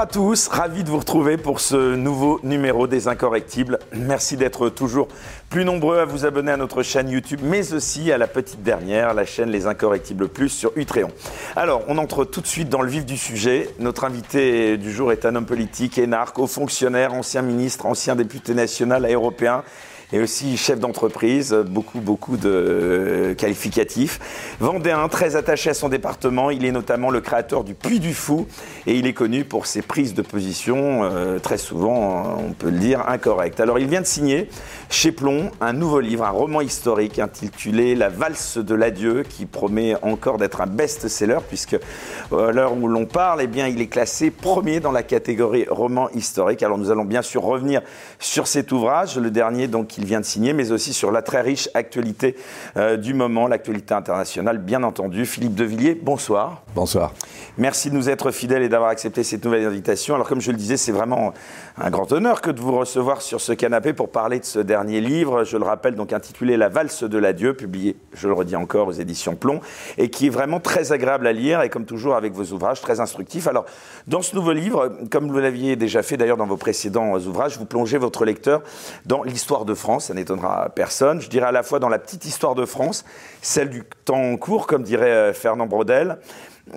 À tous, ravi de vous retrouver pour ce nouveau numéro des Incorrectibles. Merci d'être toujours plus nombreux à vous abonner à notre chaîne YouTube, mais aussi à la petite dernière, la chaîne Les Incorrectibles Plus sur Utréon. Alors, on entre tout de suite dans le vif du sujet. Notre invité du jour est un homme politique, énarque, haut fonctionnaire, ancien ministre, ancien député national et européen et aussi chef d'entreprise, beaucoup, beaucoup de qualificatifs. Vendéen, très attaché à son département, il est notamment le créateur du Puy du Fou et il est connu pour ses prises de position, euh, très souvent, on peut le dire, incorrectes. Alors il vient de signer chez Plomb un nouveau livre, un roman historique intitulé La valse de l'adieu, qui promet encore d'être un best-seller, puisque euh, à l'heure où l'on parle, eh bien, il est classé premier dans la catégorie roman historique. Alors nous allons bien sûr revenir sur cet ouvrage, le dernier donc il vient de signer, mais aussi sur la très riche actualité euh, du moment, l'actualité internationale, bien entendu. Philippe Devilliers, bonsoir. Bonsoir. Merci de nous être fidèles et d'avoir accepté cette nouvelle invitation. Alors, comme je le disais, c'est vraiment un grand honneur que de vous recevoir sur ce canapé pour parler de ce dernier livre. Je le rappelle, donc intitulé La valse de l'adieu, publié, je le redis encore, aux éditions Plomb, et qui est vraiment très agréable à lire et, comme toujours, avec vos ouvrages, très instructifs. Alors, dans ce nouveau livre, comme vous l'aviez déjà fait d'ailleurs dans vos précédents ouvrages, vous plongez votre lecteur dans l'histoire de France ça n'étonnera personne. Je dirais à la fois dans la petite histoire de France, celle du temps court, comme dirait euh, Fernand Braudel,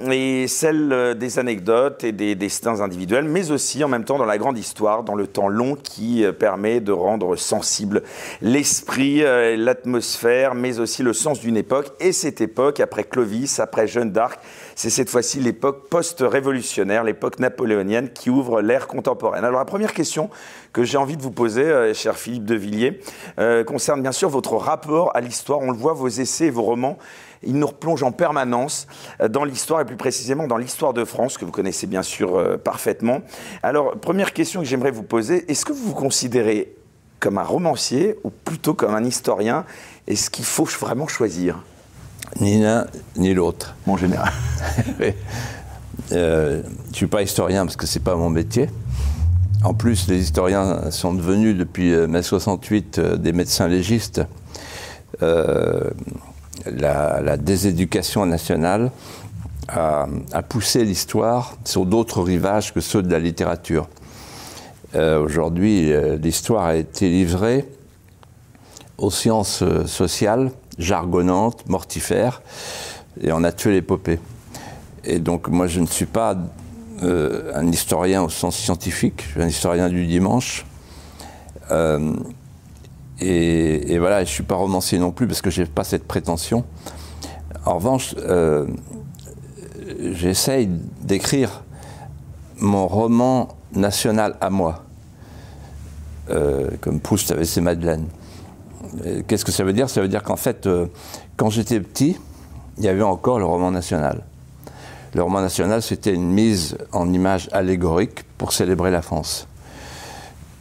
et celle euh, des anecdotes et des destins individuels, mais aussi en même temps dans la grande histoire, dans le temps long qui euh, permet de rendre sensible l'esprit, l'atmosphère, mais aussi le sens d'une époque. Et cette époque, après Clovis, après Jeanne d'Arc, c'est cette fois-ci l'époque post-révolutionnaire, l'époque napoléonienne qui ouvre l'ère contemporaine. Alors la première question que j'ai envie de vous poser, euh, cher Philippe de Villiers, euh, concerne bien sûr votre rapport à l'histoire. On le voit, vos essais et vos romans, ils nous replongent en permanence euh, dans l'histoire et plus précisément dans l'histoire de France, que vous connaissez bien sûr parfaitement. Alors, première question que j'aimerais vous poser, est-ce que vous vous considérez comme un romancier ou plutôt comme un historien? Est-ce qu'il faut vraiment choisir? Ni l'un ni l'autre. Mon général. je ne suis pas historien parce que ce n'est pas mon métier. En plus, les historiens sont devenus depuis euh, mai 68 euh, des médecins légistes. Euh, la, déséducation nationale a, poussé l'histoire sur d'autres rivages que ceux de la littérature. Aujourd'hui, l'histoire a été livrée aux sciences sociales, jargonnantes, mortifères, et on a tué l'épopée. Et donc, moi, je ne suis pas euh, un historien au sens scientifique, un historien du dimanche. Euh, et, voilà, je ne suis pas romancier non plus parce que je n'ai pas cette prétention. En revanche, euh, j'essaye d'écrire mon roman national à moi, comme Proust avait ses Madeleines. Qu'est-ce que ça veut dire? Ça veut dire qu'en fait, quand j'étais petit, il y avait encore le roman national. Le roman national, c'était une mise en image allégorique pour célébrer la France.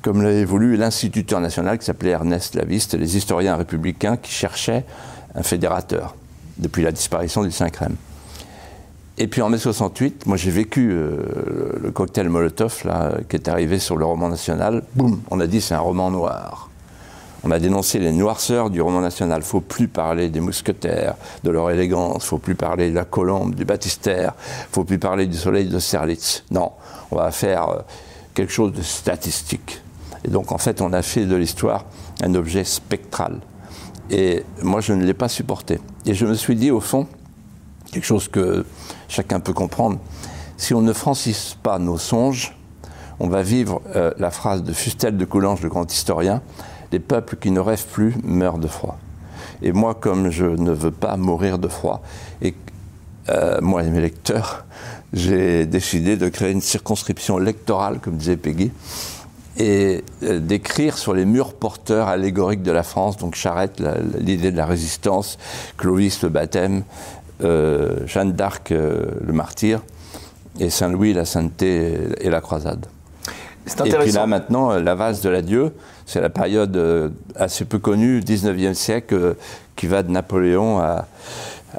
Comme l'avait voulu l'instituteur national qui s'appelait Ernest Laviste, les historiens républicains qui cherchaient un fédérateur depuis la disparition du Saint-Crème. Et puis en mai 68, moi j'ai vécu euh, le cocktail Molotov qui est arrivé sur le roman national. Boum, on a dit c'est un roman noir. On a dénoncé les noirceurs du roman national. Faut plus parler des mousquetaires, de leur élégance. Faut plus parler de la colombe, du baptistère. Faut plus parler du soleil de Serlitz. Non, on va faire euh, quelque chose de statistique. Et donc, en fait, on a fait de l'histoire un objet spectral. Et moi, je ne l'ai pas supporté. Et je me suis dit, au fond, quelque chose que chacun peut comprendre, si on ne francise pas nos songes, on va vivre euh, la phrase de Fustel de Coulanges, le grand historien, les peuples qui ne rêvent plus meurent de froid. Et moi, comme je ne veux pas mourir de froid, et euh, moi et mes lecteurs, j'ai décidé de créer une circonscription électorale, comme disait Peggy, et euh, d'écrire sur les murs porteurs allégoriques de la France, donc Charette, l'idée de la résistance, Clovis, le baptême, euh, Jeanne d'Arc, le martyr, et Saint-Louis, la sainteté et la croisade. Et puis là, maintenant, la vase de l'adieu, c'est la période euh, assez peu connue, 19e siècle, euh, qui va de Napoléon à,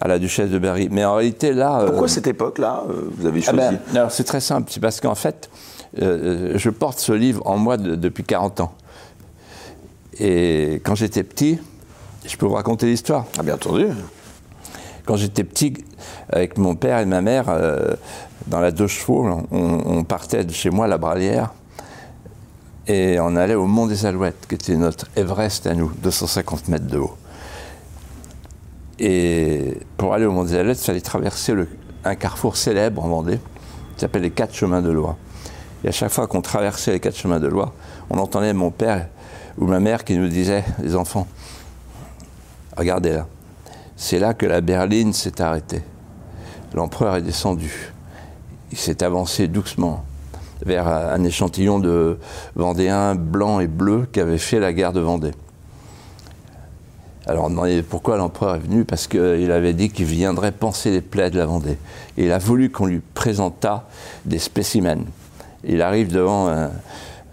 la duchesse de Berry. Mais en réalité, là. Euh, Pourquoi cette époque-là, vous avez choisi ah ben, Alors, c'est très simple. C'est parce qu'en fait, je porte ce livre en moi depuis 40 ans. Et quand j'étais petit, je peux vous raconter l'histoire. Ah, bien entendu. Quand j'étais petit, avec mon père et ma mère, dans la deux chevaux, on, partait de chez moi, la Bralière, et on allait au Mont des Alouettes, qui était notre Everest à nous, 250 mètres de haut. Et pour aller au Mont des Alouettes, il fallait traverser un carrefour célèbre en Vendée, qui s'appelle les Quatre Chemins de Loi. Et à chaque fois qu'on traversait les Quatre Chemins de Loi, on entendait mon père ou ma mère qui nous disait, les enfants, regardez là, c'est là que la berline s'est arrêtée. L'empereur est descendu. Il s'est avancé doucement vers un échantillon de Vendéens blancs et bleus qui fait la guerre de Vendée. Alors on demandait pourquoi l'empereur est venu, parce qu'il avait dit qu'il viendrait penser les plaies de la Vendée. Et il a voulu qu'on lui présentât des spécimens. Il arrive devant un,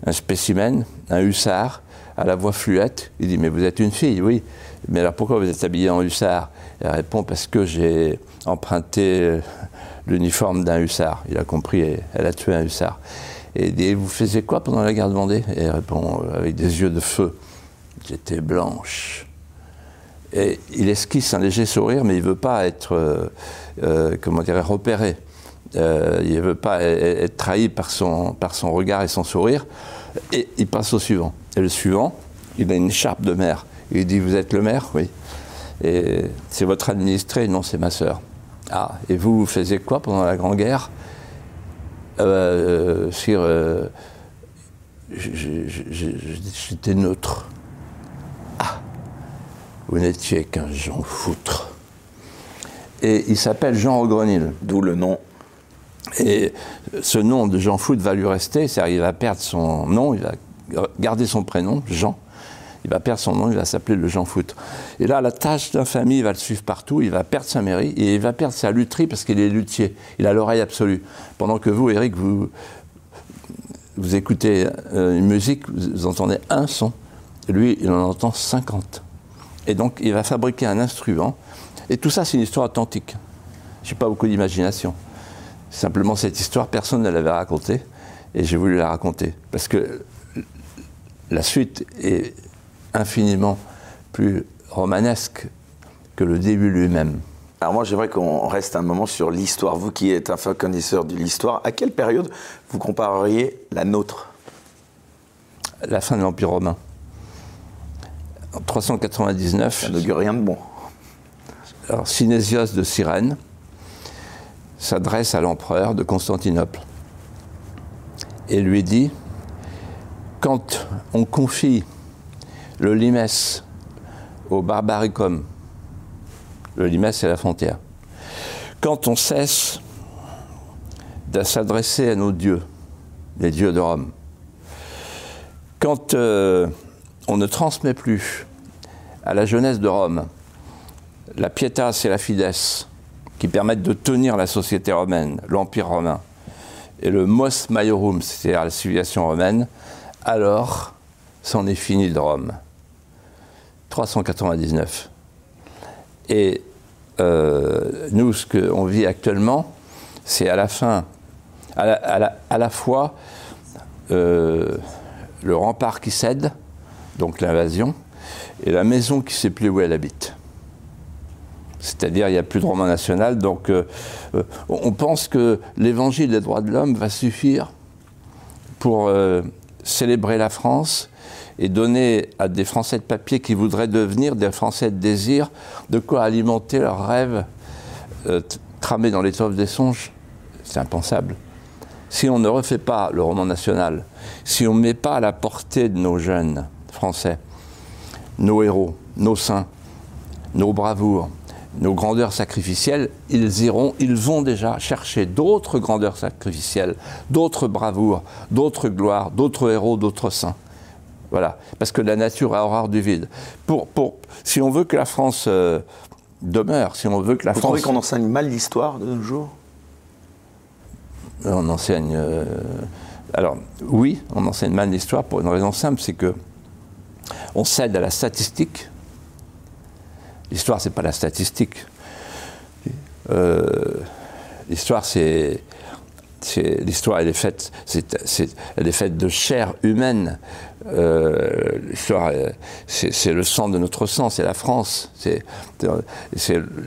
un spécimen, un hussard, à la voix fluette. Il dit Mais vous êtes une fille, oui. Mais alors pourquoi vous êtes habillée en hussard? Elle répond Parce que j'ai emprunté l'uniforme d'un hussard. Il a compris, elle a tué un hussard. Et il dit Vous faisiez quoi pendant la guerre de Vendée? Et elle répond avec des yeux de feu J'étais blanche. Et il esquisse un léger sourire, mais il ne veut pas être, euh, euh, comment dirais repéré. Euh, il ne veut pas e-, être trahi par son, par son regard et son sourire. Et il passe au suivant. Et le suivant, il a une écharpe de maire. Il dit Vous êtes le maire? Oui. Et c'est votre administré? Non, c'est ma sœur. Ah, et vous, vous faisiez quoi pendant la Grande Guerre euh, euh, J'étais neutre. Ah, vous n'étiez qu'un Jean Foutre. Et il s'appelle Jean Rogrenil. D'où le nom et ce nom de Jean Foutre va lui rester, c'est-à-dire il va perdre son nom, il va garder son prénom, Jean. Il va perdre son nom, il va s'appeler le Jean Foutre. Et là, la tâche d'infamie va le suivre partout, il va perdre sa mairie et il va perdre sa lutherie parce qu'il est luthier. Il a l'oreille absolue. Pendant que vous, Eric, vous, vous écoutez euh, une musique, vous entendez un son. Lui, il en entend 50. Et donc, il va fabriquer un instrument. Et tout ça, c'est une histoire authentique. Je n'ai pas beaucoup d'imagination. Simplement, cette histoire, personne ne l'avait racontée, et j'ai voulu la raconter. Parce que la suite est infiniment plus romanesque que le début lui-même. Alors moi, j'aimerais qu'on reste un moment sur l'histoire. Vous qui êtes un fin connaisseur de l'histoire, à quelle période vous compareriez la nôtre? La fin de l'Empire romain. En 399. Ça n'augure rien de bon. Alors, Synésios de Cyrène, s'adresse à l'empereur de Constantinople et lui dit, quand on confie le limès au barbaricum, le limès c'est la frontière, quand on cesse de s'adresser à nos dieux, les dieux de Rome, quand euh, on ne transmet plus à la jeunesse de Rome la pietas et la fides, qui permettent de tenir la société romaine, l'Empire romain, et le mos maiorum, c'est-à-dire la civilisation romaine, alors c'en est fini de Rome. 399. Et euh, nous, ce qu'on vit actuellement, c'est à la fin, à la, fois euh, le rempart qui cède, donc l'invasion, et la maison qui ne sait plus où elle habite. C'est-à-dire, il n'y a plus de roman national. Donc, euh, on pense que l'évangile des droits de l'homme va suffire pour célébrer la France et donner à des Français de papier qui voudraient devenir des Français de désir de quoi alimenter leurs rêves tramés dans l'étoffe des songes. C'est impensable. Si on ne refait pas le roman national, si on ne met pas à la portée de nos jeunes Français, nos héros, nos saints, nos bravoures, nos grandeurs sacrificielles, ils iront, ils vont déjà chercher d'autres grandeurs sacrificielles, d'autres bravoures, d'autres gloires, d'autres héros, d'autres saints. Voilà, parce que la nature a horreur du vide. Pour, pour, si on veut que la France euh, demeure, si on veut que la Vous France... trouvez qu'on enseigne mal l'histoire de nos jours? On enseigne... Euh, alors, oui, on enseigne mal l'histoire pour une raison simple, c'est que on cède à la statistique, L'histoire, c'est pas la statistique. Euh, l'histoire, c'est l'histoire, elle est faite, elle est faite de chair humaine. Euh, l'histoire, c'est le sang de notre sang, c'est la France, c'est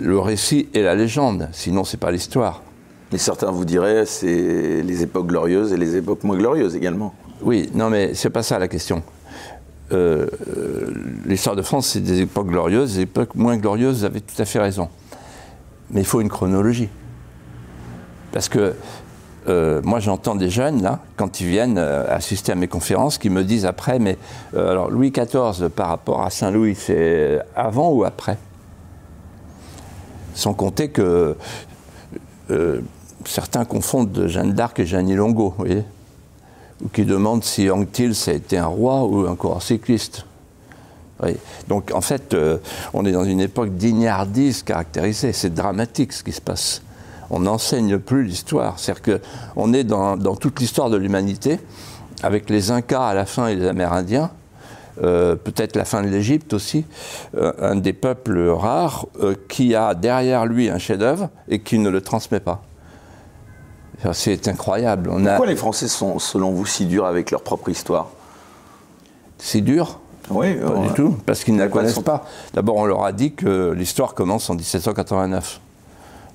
le récit et la légende. Sinon, c'est pas l'histoire. Mais certains vous diraient c'est les époques glorieuses et les époques moins glorieuses également. Oui, non, mais c'est pas ça la question. Euh, euh, l'histoire de France, c'est des époques glorieuses, des époques moins glorieuses, vous avez tout à fait raison. Mais il faut une chronologie. Parce que euh, moi, j'entends des jeunes, là, quand ils viennent assister à mes conférences, qui me disent après, mais alors Louis XIV par rapport à Saint-Louis, c'est avant ou après? Sans compter que certains confondent Jeanne d'Arc et Jeanne Longo, ou qui demandent si Anctil a été un roi ou un coureur cycliste. Donc en fait, euh, on est dans une époque d'ignardise caractérisée. C'est dramatique ce qui se passe. On n'enseigne plus l'histoire. C'est-à-dire qu'on est dans, toute l'histoire de l'humanité, avec les Incas à la fin et les Amérindiens, euh, peut-être la fin de l'Égypte aussi, euh, un des peuples rares qui a derrière lui un chef-d'œuvre et qui ne le transmet pas. C'est incroyable. Pourquoi les Français sont, selon vous, si durs avec leur propre histoire? Si durs? Oui, pas du tout, parce qu'ils ne la connaissent pas. D'abord, on leur a dit que l'histoire commence en 1789.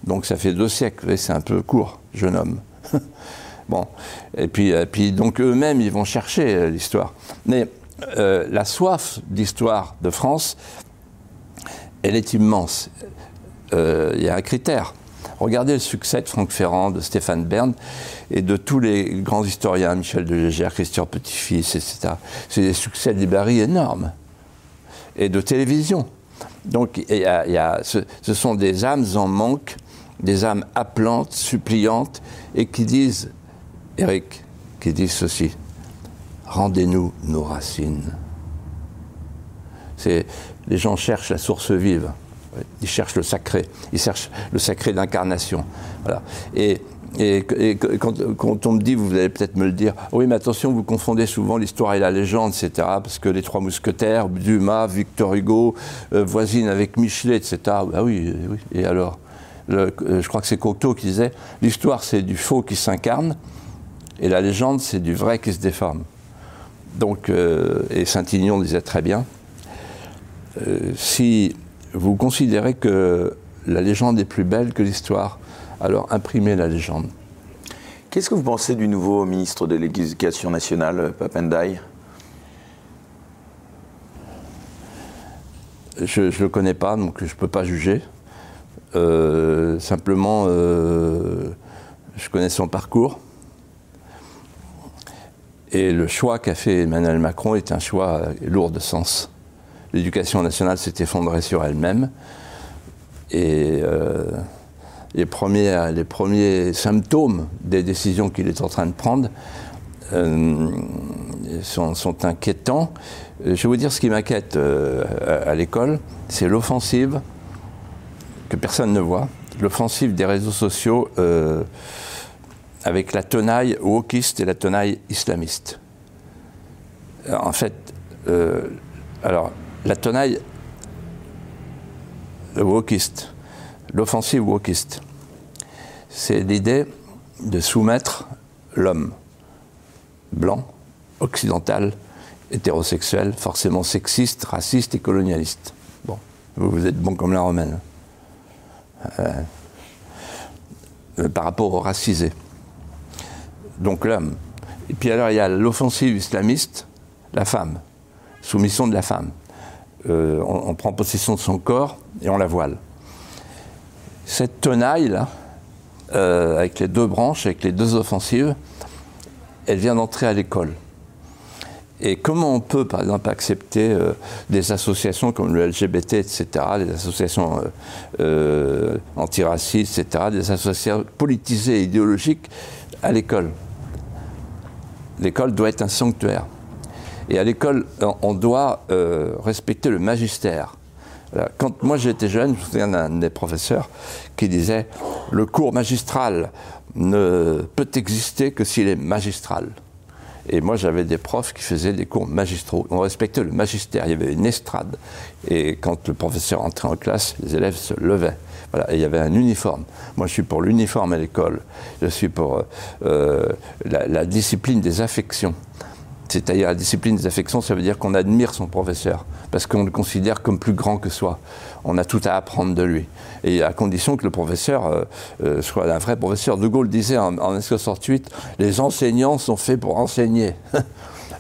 Donc ça fait deux siècles, c'est un peu court, jeune homme. bon, et puis, et puis donc eux-mêmes, ils vont chercher euh, l'histoire. Mais euh, la soif d'histoire de France, elle est immense. Euh, il y a un critère, Regardez le succès de Franck Ferrand, de Stéphane Bern et de tous les grands historiens, Michel de Légère, Christian Petit-Fils, etc. C'est des succès de librairie énormes. Et de télévision. Donc, y a, ce, sont des âmes en manque, des âmes appelantes, suppliantes, et qui disent, Eric, qui disent ceci rendez-nous nos racines. C'est, les gens cherchent la source vive. Ils cherchent le sacré, ils cherchent le sacré d'incarnation. Et, quand, on me dit, vous allez peut-être me le dire, oui, mais attention, vous confondez souvent l'histoire et la légende, etc., parce que les Trois Mousquetaires, Dumas, Victor Hugo, euh, voisine avec Michelet, etc. Ah oui, oui. Et alors? Euh, Je crois que c'est Cocteau qui disait, l'histoire c'est du faux qui s'incarne, et la légende c'est du vrai qui se déforme. Donc, euh, et Saint-Ignon disait très bien, si vous considérez que la légende est plus belle que l'histoire, alors imprimez la légende. Qu'est-ce que vous pensez du nouveau ministre de l'Éducation nationale, Papendai Je ne le connais pas, donc je ne peux pas juger. Euh, simplement, euh, je connais son parcours. Et le choix qu'a fait Emmanuel Macron est un choix lourd de sens l'éducation nationale s'est effondrée sur elle-même. Et euh, les, premiers, les premiers symptômes des décisions qu'il est en train de prendre sont, inquiétants. Je vais vous dire ce qui m'inquiète à, l'école, c'est l'offensive que personne ne voit, l'offensive des réseaux sociaux avec la tenaille wokiste et la tenaille islamiste. En fait, alors la tenaille wokiste, l'offensive wokiste, c'est l'idée de soumettre l'homme blanc, occidental, hétérosexuel, forcément sexiste, raciste et colonialiste. Bon, vous êtes bon comme la romaine. Euh, par rapport aux racisés. Donc l'homme. Et puis alors il y a l'offensive islamiste, la femme, soumission de la femme. Euh, on, prend possession de son corps et on la voile. Cette tenaille-là, euh, avec les deux branches, avec les deux offensives, elle vient d'entrer à l'école. Et comment on peut, par exemple, accepter euh, des associations comme le LGBT, etc., des associations antiracistes, etc., des associations politisées et idéologiques à l'école? L'école doit être un sanctuaire. Et à l'école, on doit euh, respecter le magistère. Quand moi j'étais jeune, je me souviens d'un des professeurs qui disait le cours magistral ne peut exister que s'il est magistral. Et moi j'avais des profs qui faisaient des cours magistraux. On respectait le magistère, il y avait une estrade. Et quand le professeur entrait en classe, les élèves se levaient. Et il y avait un uniforme. Moi, je suis pour l'uniforme à l'école. Je suis pour euh, la, discipline des affections. C'est-à-dire la discipline des affections, ça veut dire qu'on admire son professeur, parce qu'on le considère comme plus grand que soi. On a tout à apprendre de lui. Et à condition que le professeur euh, euh, soit un vrai professeur. De Gaulle disait en, en 1968, les enseignants sont faits pour enseigner.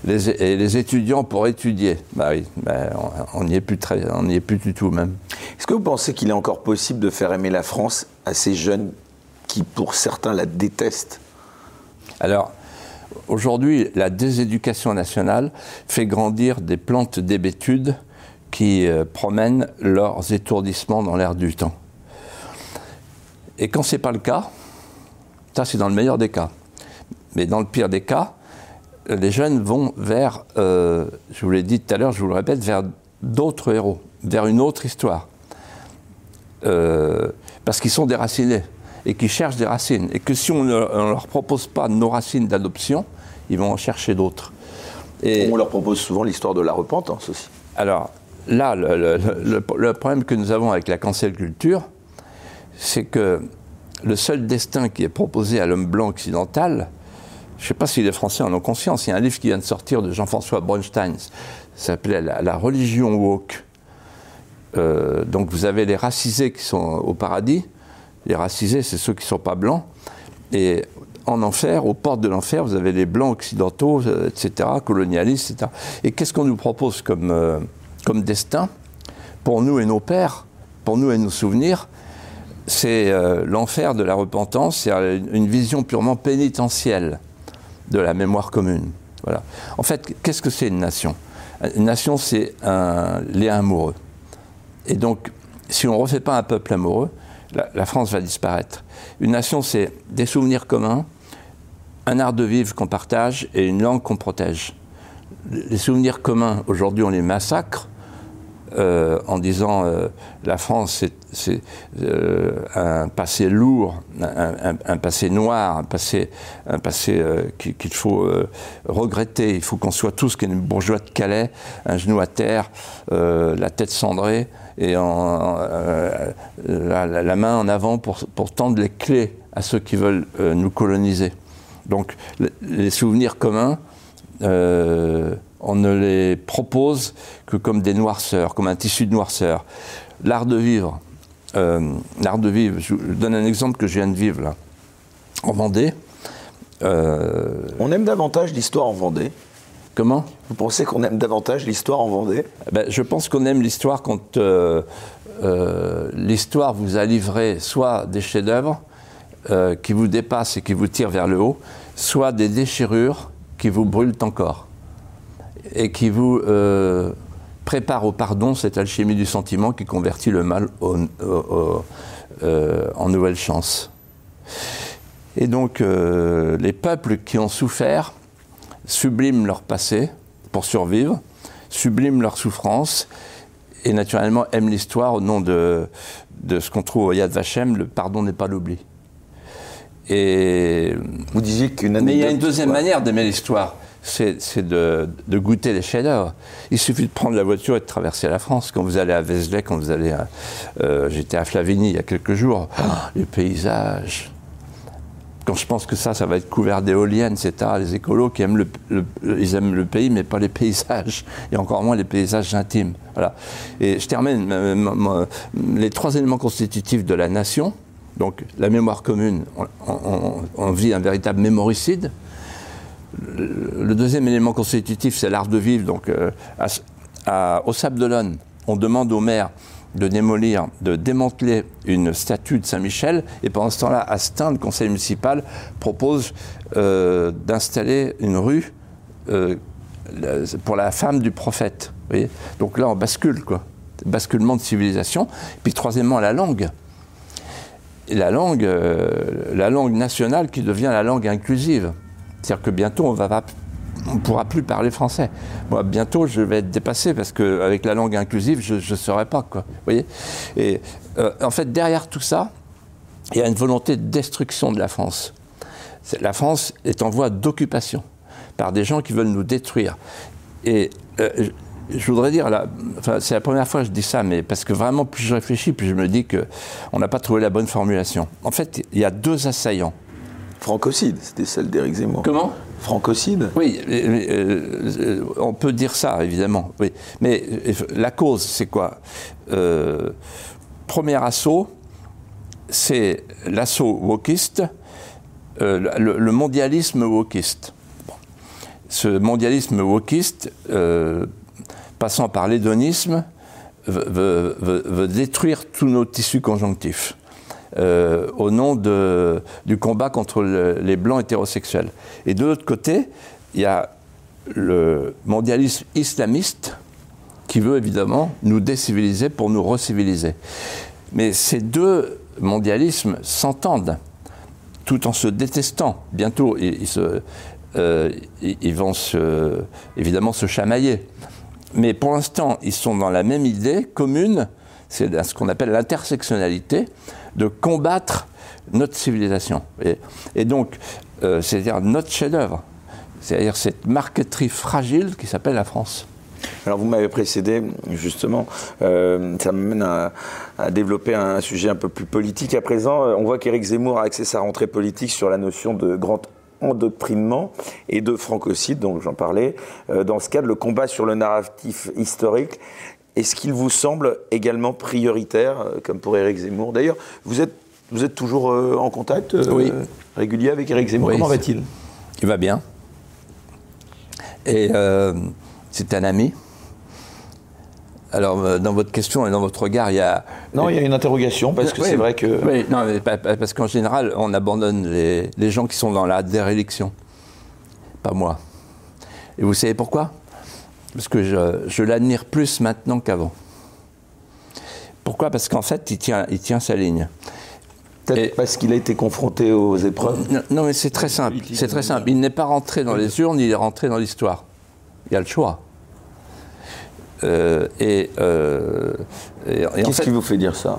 Les, et les étudiants pour étudier. Bah oui, bah, on n'y est plus très, on n'y est plus du tout même. Est-ce que vous pensez qu'il est encore possible de faire aimer la France à ces jeunes qui, pour certains, la détestent? Alors, aujourd'hui, la déséducation nationale fait grandir des plantes d'hébétude qui euh, promènent leurs étourdissements dans l'air du temps. Et quand ce n'est pas le cas, ça c'est dans le meilleur des cas, mais dans le pire des cas, les jeunes vont vers, euh, je vous l'ai dit tout à l'heure, je vous le répète, vers d'autres héros, vers une autre histoire. Euh, parce qu'ils sont déracinés et qu'ils cherchent des racines. Et que si on ne leur propose pas nos racines d'adoption, ils vont en chercher d'autres. Et on leur propose souvent l'histoire de la repentance aussi. Alors là, le, le- le- le problème que nous avons avec la cancel culture, c'est que le seul destin qui est proposé à l'homme blanc occidental, je ne sais pas si les Français en ont conscience, il y a un livre qui vient de sortir de Jean-François Bronstein, s'appelait la, La religion woke. Euh, donc vous avez les racisés qui sont au paradis, les racisés c'est ceux qui ne sont pas blancs, et en enfer, aux portes de l'enfer, vous avez les blancs occidentaux, euh, etc., colonialistes, etc. Et qu'est-ce qu'on nous propose comme, euh, comme destin pour nous et nos pères, pour nous et nos souvenirs? C'est euh, l'enfer de la repentance, c'est une, vision purement pénitentielle de la mémoire commune. Voilà. En fait, qu'est-ce que c'est une nation? Une nation, c'est un lien amoureux. Et donc, si on ne refait pas un peuple amoureux, la, France va disparaître. Une nation, c'est des souvenirs communs, un art de vivre qu'on partage et une langue qu'on protège. Les souvenirs communs, aujourd'hui, on les massacre euh, en disant euh, la France, c'est- euh, un passé lourd, un, passé noir, un passé, euh, qui- qu'il faut regretter. Il faut qu'on soit tous comme les bourgeois de Calais, un genou à terre, la tête cendrée et la, main en avant pour, tendre les clés à ceux qui veulent nous coloniser. Donc le- les souvenirs communs, on ne les propose que comme des noirceurs, comme un tissu de noirceur. L'art de vivre, euh, l'art de vivre, je vous donne un exemple que je viens de vivre là, en Vendée. Euh, On aime davantage l'histoire en Vendée. comment? Vous pensez qu'on aime davantage l'histoire en Vendée? Ben, Je pense qu'on aime l'histoire quand euh, l'histoire vous a livré soit des chefs-d'œuvre qui vous dépassent et qui vous tirent vers le haut, soit des déchirures qui vous brûlent encore et qui vous euh, préparent au pardon, cette alchimie du sentiment qui convertit le mal au- au- au- euh, en nouvelle chance. Et donc, euh, les peuples qui ont souffert subliment leur passé pour survivre, subliment leur souffrance et naturellement aiment l'histoire au nom de, de ce qu'on trouve au Yad Vashem, le pardon n'est pas l'oubli. Et Vous disiez qu'une mais il y a une deuxième manière d'aimer l'histoire, c'est de, goûter les chefs-d'œuvre. Il suffit de prendre la voiture et de traverser la France. Quand vous allez à Vézelay, quand vous allez à... euh, J'étais à Flavigny il y a quelques jours. Ah, les paysages quand je pense que ça, ça va être couvert d'éoliennes, etc., les écolos qui aiment le, ils aiment le pays, mais pas les paysages, et encore moins les paysages intimes. Voilà. Et je termine, les trois éléments constitutifs de la nation, donc la mémoire commune, on vit un véritable mémoricide. Le deuxième élément constitutif, c'est l'art de vivre. Donc, euh, au Sable on demande au maire de démolir, de démanteler une statue de Saint-Michel, et pendant ce temps-là, à le conseil municipal propose euh, d'installer une rue euh, pour la femme du prophète. Donc là, on bascule, quoi. Basculement de civilisation. Puis troisièmement, la langue. La langue, la langue nationale qui devient la langue inclusive. C'est-à-dire que bientôt, on va ne pourra plus parler français. Moi, bientôt, je vais être dépassé parce qu'avec la langue inclusive, je ne saurais pas. Quoi, voyez? Et euh, en fait, derrière tout ça, il y a une volonté de destruction de la France. La France est en voie d'occupation par des gens qui veulent nous détruire. Et euh, je, voudrais dire, c'est la première fois que je dis ça, mais parce que vraiment, plus je réfléchis, plus je me dis qu'on n'a pas trouvé la bonne formulation. En fait, il y a deux assaillants Francocide, c'était celle d'Éric Zemmour. Comment? Francocide Oui, euh, on peut dire ça, évidemment. Oui. Mais la cause, c'est quoi? Premier assaut, c'est l'assaut wokiste, le, mondialisme wokiste. Ce mondialisme wokiste, passant par l'hédonisme, veut, détruire tous nos tissus conjonctifs. Euh, au nom du combat contre les blancs hétérosexuels. Et de l'autre côté, il y a le mondialisme islamiste qui veut évidemment nous déciviliser pour nous reciviliser. Mais ces deux mondialismes s'entendent tout en se détestant. Bientôt, ils, euh, vont évidemment se chamailler mais pour l'instant, ils sont dans la même idée commune, c'est ce qu'on appelle l'intersectionnalité, de combattre notre civilisation. Et, donc, euh, c'est-à-dire notre chef-d'œuvre, c'est-à-dire cette marqueterie fragile qui s'appelle la France. Alors vous m'avez précédé, justement, euh, ça m'amène à, développer un sujet un peu plus politique. À présent, on voit qu'Éric Zemmour a axé sa rentrée politique sur la notion de grand endoctrinement et de francocide, donc j'en parlais. Euh, dans ce cadre, le combat sur le narratif historique, est-ce qu'il vous semble également prioritaire, euh, comme pour Éric Zemmour D'ailleurs, vous êtes, vous êtes toujours euh, en contact régulier avec Éric Zemmour Comment va-t-il? Il va bien. Et c'est un ami. Alors, euh, dans votre question et dans votre regard, il y a. Non, il y a une interrogation, parce que c'est vrai que. Oui, non, parce qu'en général, on abandonne les, gens qui sont dans la déréliction. Pas moi. Et vous savez pourquoi? Parce que je, l'admire plus maintenant qu'avant. Pourquoi? Parce qu'en fait, il tient, il tient sa ligne. Peut-être parce qu'il a été confronté aux épreuves. Non, mais c'est très simple. C'est très simple. Il n'est pas rentré dans les urnes, il est rentré dans l'histoire. Il y a le choix. Euh, et, euh, Qu'est-ce qui vous fait dire ça?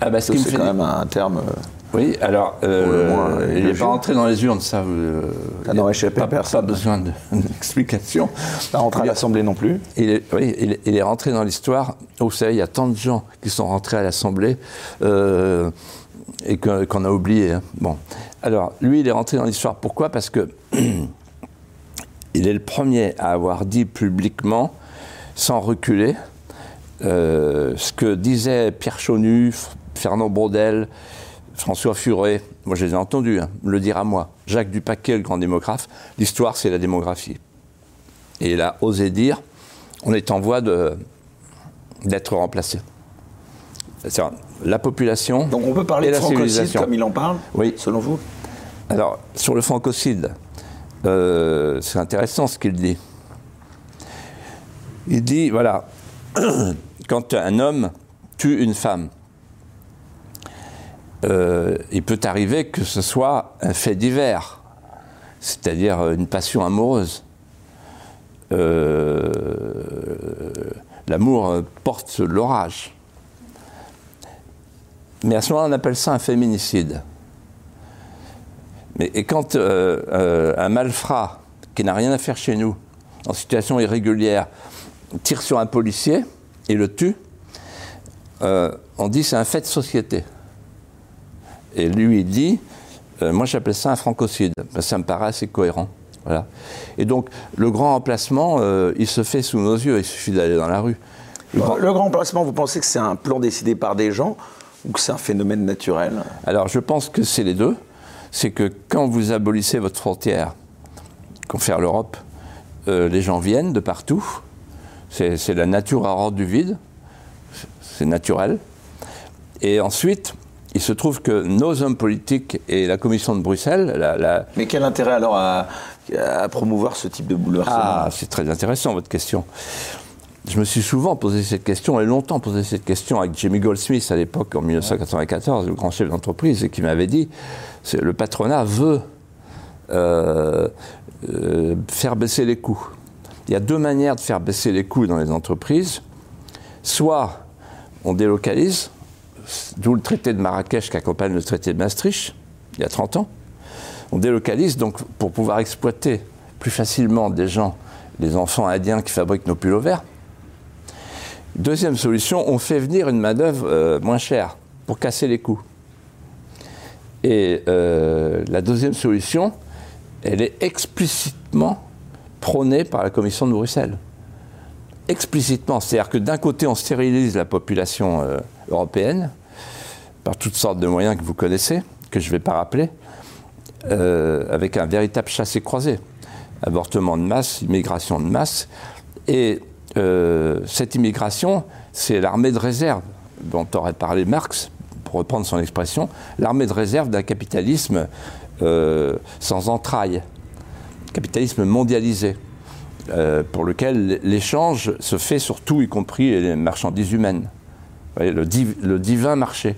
Ah bah, C'est quand même un terme. Euh, oui, alors, il n'est pas rentré dans les urnes, ça. ça n'aurait échappé à personne. Pas besoin d'explication. pas rentré à l'Assemblée non plus. Il est, oui, il est, rentré dans l'histoire. Vous savez, il y a tant de gens qui sont rentrés à l'Assemblée et qu'on a oublié. Hein. Bon. Alors, lui, il est rentré dans l'histoire. Pourquoi? Parce que il est le premier à avoir dit publiquement sans reculer, euh, ce que disaient Pierre Chaunu, Fernand Braudel, François Furet, moi je les ai entendus hein, le dire à moi, Jacques Dupaquet, le grand démographe, l'histoire c'est la démographie. Et il a osé dire, on est en voie d'être remplacé. La population. Donc on peut parler de francocide comme il en parle, oui. selon vous? Alors, sur le francocide, euh, c'est intéressant ce qu'il dit. Il dit, voilà, quand un homme tue une femme, euh, il peut arriver que ce soit un fait divers, c'est-à-dire une passion amoureuse. Euh, l'amour porte l'orage. Mais à ce moment-là, on appelle ça un féminicide. Mais, et quand euh, un malfrat, qui n'a rien à faire chez nous, en situation irrégulière, tire sur un policier et le tue, euh, on dit c'est un fait de société. Et lui, il dit, euh, moi j'appelle ça un francocide, ça me paraît assez cohérent. Voilà. Et donc, le grand emplacement, euh, il se fait sous nos yeux, il suffit d'aller dans la rue. Le grand, emplacement, vous pensez que c'est un plan décidé par des gens ou que c'est un phénomène naturel? Alors, je pense que c'est les deux. C'est que quand vous abolissez votre frontière, faire l'Europe, les gens viennent de partout, c'est la nature rare du vide, c'est naturel. Et ensuite, il se trouve que nos hommes politiques et la Commission de Bruxelles. La, Mais quel intérêt alors à, promouvoir ce type de bouleversement? Ah, c'est très intéressant votre question. Je me suis souvent posé cette question, et longtemps posé cette question avec Jamie Goldsmith à l'époque, en 1994, le grand chef d'entreprise, et qui m'avait dit le patronat veut euh, euh, faire baisser les coûts. Il y a deux manières de faire baisser les coûts dans les entreprises. Soit on délocalise, d'où le traité de Marrakech qui accompagne le traité de Maastricht, il y a 30 ans. On délocalise donc pour pouvoir exploiter plus facilement des gens, les enfants indiens qui fabriquent nos pulls verts. Deuxième solution, on fait venir une main-d'œuvre euh, moins chère pour casser les coûts. Et euh, la deuxième solution, elle est explicitement prônée par la Commission de Bruxelles. Explicitement. C'est-à-dire que d'un côté, on stérilise la population euh, européenne par toutes sortes de moyens que vous connaissez, que je ne vais pas rappeler, euh, avec un véritable chassé-croisé. Avortement de masse, immigration de masse. Et cette immigration, c'est l'armée de réserve dont aurait parlé Marx, pour reprendre son expression, l'armée de réserve d'un capitalisme euh, sans entrailles, capitalisme mondialisé, euh, pour lequel l'échange se fait surtout, y compris les marchandises humaines. Le, divin marché.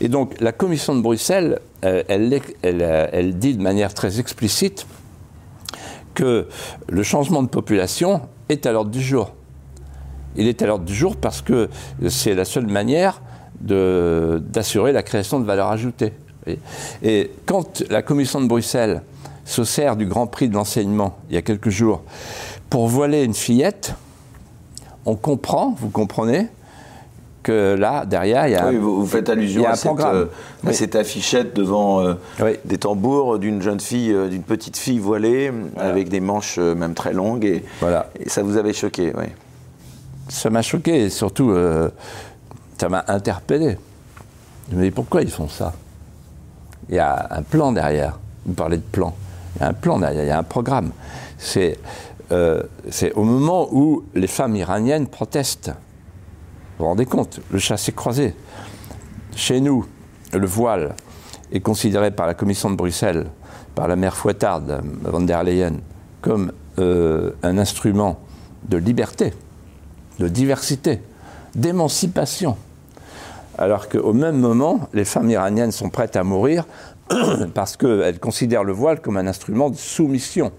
Et donc la Commission de Bruxelles, euh, elle, elle, dit de manière très explicite que le changement de population est à l'ordre du jour. Il est à l'ordre du jour parce que c'est la seule manière d'assurer la création de valeur ajoutée. Et quand la Commission de Bruxelles se sert du Grand Prix de l'enseignement, il y a quelques jours, pour voiler une fillette, on comprend, vous comprenez, que là, derrière, il y a oui, vous, faites allusion à, cette, euh, cette, affichette devant euh, des tambours d'une jeune fille, euh, d'une petite fille voilée, avec des manches même très longues, et, voilà. et ça vous avait choqué, oui ça m'a choqué et surtout, ça m'a interpellé. Je me dis pourquoi ils font ça? Il y a un plan derrière. Vous parlez de plan. Il y a un plan derrière, il y a un programme. C'est au moment où les femmes iraniennes protestent. Vous vous rendez compte Le chassé croisé. Chez nous, le voile est considéré par la Commission de Bruxelles, par la mère fouettarde, von der Leyen, comme euh, un instrument de liberté de diversité, d'émancipation. Alors qu'au même moment, les femmes iraniennes sont prêtes à mourir parce qu'elles considèrent le voile comme un instrument de soumission,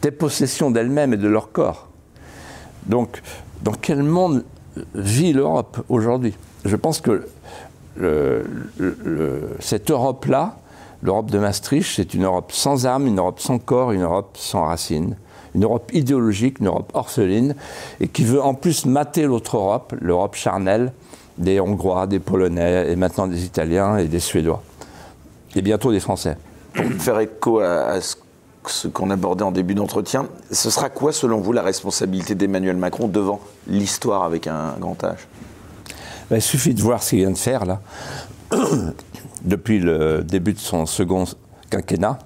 dépossession d'elles-mêmes et de leur corps. Donc, dans quel monde vit l'Europe aujourd'hui Je pense que cette Europe-là, l'Europe de Maastricht, c'est une Europe sans âme, une Europe sans corps, une Europe sans racines une Europe idéologique, une Europe orpheline, et qui veut en plus mater l'autre Europe, l'Europe charnelle, des Hongrois, des Polonais, et maintenant des Italiens et des Suédois. Et bientôt des Français. Pour faire écho à, ce qu'on abordait en début d'entretien, ce sera quoi, selon vous, la responsabilité d'Emmanuel Macron devant l'histoire avec un grand H? Ben, Il suffit de voir ce qu'il vient de faire, là. Depuis le début de son second quinquennat,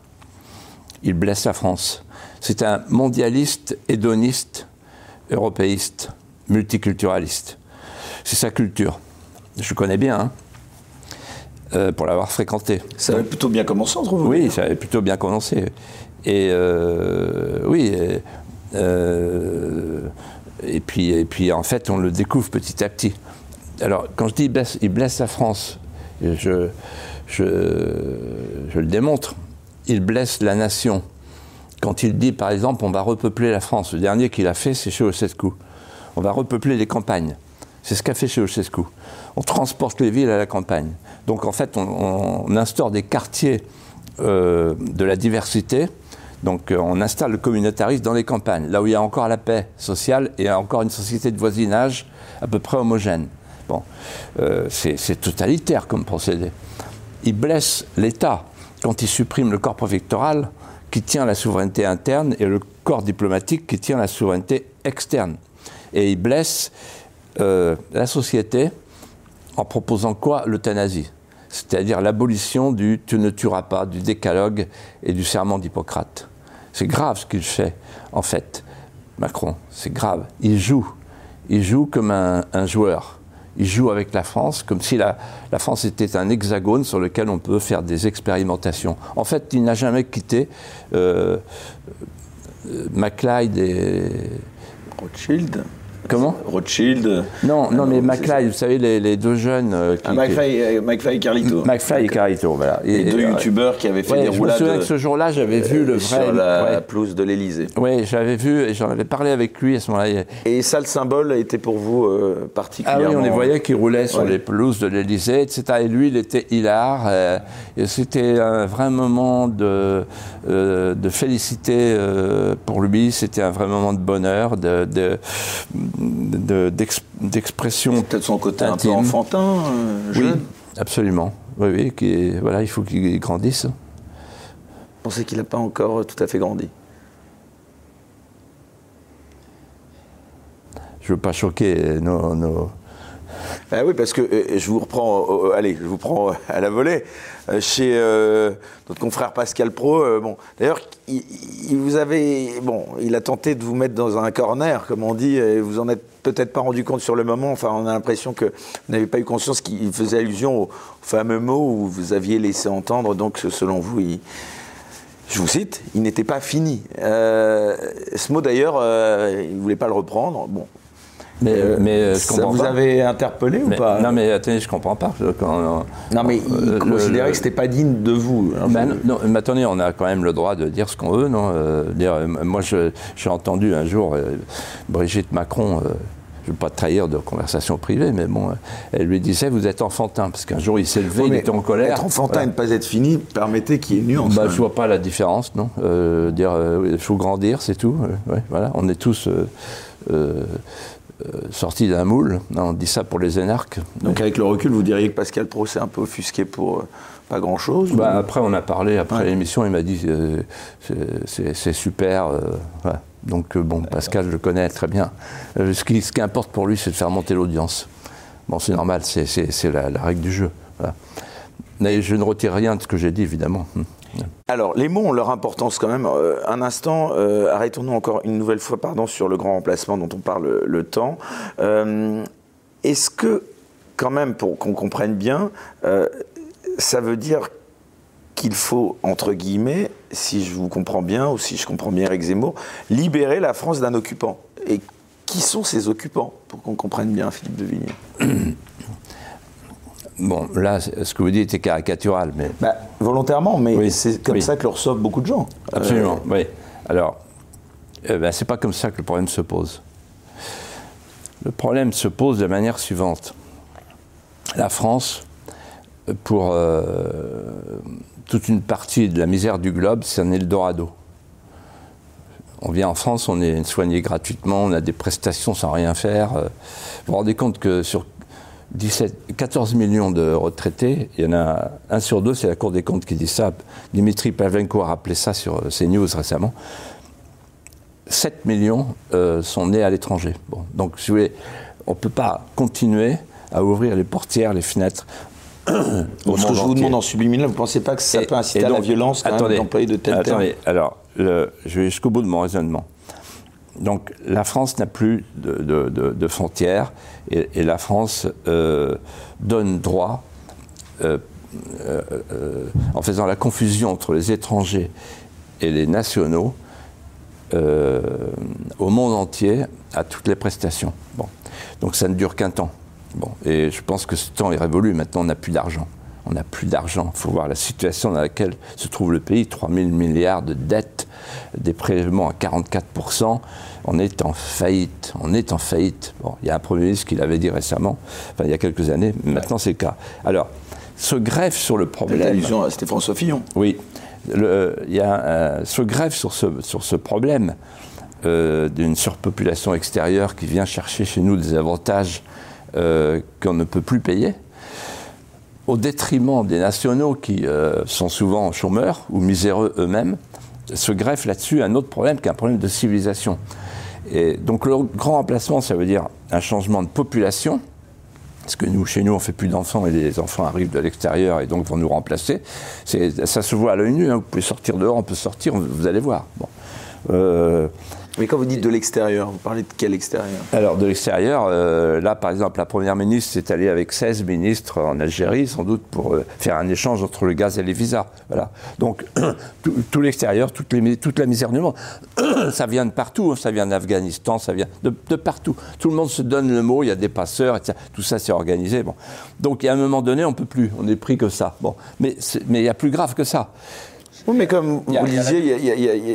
il blesse la France. C'est un mondialiste, hédoniste, européiste, multiculturaliste. C'est sa culture. Je connais bien, hein, euh, pour l'avoir fréquenté. Ça avait plutôt bien commencé entre vous Oui, ça avait plutôt bien commencé. Et euh, oui, euh, et, puis, et puis en fait, on le découvre petit à petit. Alors, quand je dis il blesse la France, je, je, je le démontre. Il blesse la nation quand il dit, par exemple, on va repeupler la France, le dernier qu'il a fait, c'est Ceausescu. On va repeupler les campagnes. C'est ce qu'a fait Ceausescu. On transporte les villes à la campagne. Donc en fait, on, instaure des quartiers euh, de la diversité. Donc euh, on installe le communautarisme dans les campagnes, là où il y a encore la paix sociale et encore une société de voisinage à peu près homogène. Bon, euh, c'est totalitaire comme procédé. Il blesse l'État quand il supprime le corps préfectoral qui tient la souveraineté interne et le corps diplomatique qui tient la souveraineté externe. Et il blesse euh, la société en proposant quoi? L'euthanasie. C'est-à-dire l'abolition du tu ne tueras pas, du décalogue et du serment d'Hippocrate. C'est grave ce qu'il fait, en fait, Macron. C'est grave. Il joue. Il joue comme un joueur il joue avec la France comme si la, France était un hexagone sur lequel on peut faire des expérimentations. En fait, il n'a jamais quitté euh, euh MacLeod et... Rothschild Comment Rothschild. Non, non, mais McFly, vous savez, les, deux jeunes. Euh, qui, ah, McFly, et Carlito. McFly et Carlito, voilà. Les deux youtubeurs qui avaient fait des roulades. Je me souviens que ce jour-là, j'avais vu le vrai. Sur la pelouse de l'Elysée. Oui, j'avais vu et j'en avais parlé avec lui à ce moment-là. Et ça, le symbole était pour vous euh, particulièrement. Ah oui, on les voyait qui roulaient sur les pelouses de l'Elysée, etc. Et lui, il était hilar. Euh, et c'était un vrai moment de, de félicité pour lui. C'était un vrai moment de bonheur, de, de d'expression. peut-être son côté un peu enfantin, euh, jeune. Oui, absolument. oui, oui, qui, voilà, il faut qu'il grandisse. Vous pensez qu'il n'a pas encore tout à fait grandi? Je ne veux pas choquer nos, ben oui, parce que euh, je vous reprends, allez, je vous prends à la volée. Euh, chez euh, notre confrère Pascal Pro, bon, d'ailleurs, il, vous avait, bon, il a tenté de vous mettre dans un corner, comme on dit, et vous en êtes peut-être pas rendu compte sur le moment. Enfin, on a l'impression que vous n'avez pas eu conscience qu'il faisait allusion au, fameux mot où vous aviez laissé entendre. Donc, selon vous, je vous cite, il n'était pas fini. ce mot d'ailleurs, il ne voulait pas le reprendre. Bon, mais, euh, mais euh, ça vous avez interpellé ou pas? Non, mais attendez, je comprends pas. non, mais il euh, considérait que c'était pas digne de vous. Hein, ben, non, mais attendez, on a quand même le droit de dire ce qu'on veut, non dire, Moi, j'ai entendu un jour Brigitte Macron. je ne veux pas trahir de conversation privée, mais bon, elle lui disait Vous êtes enfantin, parce qu'un jour il s'est levé, il était en colère. Être enfantin et ne pas être fini, permettez qu'il y ait une nuance. Bah, je ne vois pas la différence, non Dire Il faut grandir, c'est tout. voilà. On est tous. Euh, sorti d'un moule. On dit ça pour les énarques. Donc avec le recul, vous diriez que Pascal Pro s'est un peu offusqué pour euh, pas grand-chose bah, Après, on a parlé, après l'émission, il m'a dit euh, c'est super. Donc bon, Pascal, je le connais très bien. ce, qui, ce, qui, importe pour lui, c'est de faire monter l'audience. Bon, c'est normal, c'est la, la, règle du jeu. Mais je ne retire rien de ce que j'ai dit, évidemment. Alors, les mots ont leur importance quand même. Euh, un instant, euh, arrêtons-nous encore une nouvelle fois pardon, sur le grand remplacement dont on parle le, temps. Euh, est-ce que, quand même, pour qu'on comprenne bien, ça veut dire qu'il faut, entre guillemets, si je vous comprends bien, ou si je comprends bien Eric Zemmour, libérer la France d'un occupant? Et qui sont ces occupants, pour qu'on comprenne bien, Philippe de Vigny? Bon, là, ce que vous dites est caricatural, mais... Bah, volontairement, mais c'est comme ça que le reçoivent beaucoup de gens. Absolument, euh, oui. Alors, eh ben, c'est pas comme ça que le problème se pose. Le problème se pose de la manière suivante. La France, pour euh, toute une partie de la misère du globe, c'est un Eldorado. On vient en France, on est soigné gratuitement, on a des prestations sans rien faire. Euh, vous vous rendez compte que sur 17, 14 millions de retraités, il y en a un sur deux, c'est la Cour des comptes qui dit ça. Dimitri Pavlenko a rappelé ça sur euh, CNews récemment. 7 millions euh, sont nés à l'étranger. Bon, donc, si vous voulez, on ne peut pas continuer à ouvrir les portières, les fenêtres. Bon, ce que je vous demande en subliminal, vous ne pensez pas que ça peut inciter à la violence quand d'employer de tels attendez, alors, je vais jusqu'au bout de mon raisonnement. Donc la France n'a plus de, frontières et, la France euh, donne droit, euh, euh, en faisant la confusion entre les étrangers et les nationaux, au monde entier à toutes les prestations. Donc ça ne dure qu'un temps. Et je pense que ce temps est révolu. Maintenant, on n'a plus d'argent. On n'a plus d'argent. Il faut voir la situation dans laquelle se trouve le pays. 3 000 milliards de dettes, des prélèvements à 44% on est en faillite. On est en faillite. Bon, il y a un Premier ministre qui l'avait dit récemment, enfin il y a quelques années, maintenant c'est le cas. Alors, se greffe sur le problème. L'allusion à Stéphane Sophillon. Oui. il y a, se greffe sur ce, sur ce problème euh, d'une surpopulation extérieure qui vient chercher chez nous des avantages euh, qu'on ne peut plus payer, au détriment des nationaux qui euh, sont souvent chômeurs ou miséreux eux-mêmes, se greffe là-dessus un autre problème qui est un problème de civilisation. Et donc le grand remplacement, ça veut dire un changement de population, parce que nous, chez nous, on fait plus d'enfants et les enfants arrivent de l'extérieur et donc vont nous remplacer. Ça se voit à l'œil nu, hein. vous pouvez sortir dehors, on peut sortir, vous allez voir. Euh, mais quand vous dites de l'extérieur, vous parlez de quel extérieur? Alors de l'extérieur, euh, là par exemple, la Première ministre s'est allée avec 16 ministres en Algérie, sans doute pour euh, faire un échange entre le gaz et les visas. Voilà. Donc tout, l'extérieur, toute, la misère du monde, ça vient de partout, hein. ça vient d'Afghanistan, ça vient de, partout. Tout le monde se donne le mot, il y a des passeurs, tout ça c'est organisé. Bon. Donc à un moment donné, on ne peut plus, on est pris que ça. Bon. Mais il y a plus grave que ça. Oui, mais comme vous le disiez,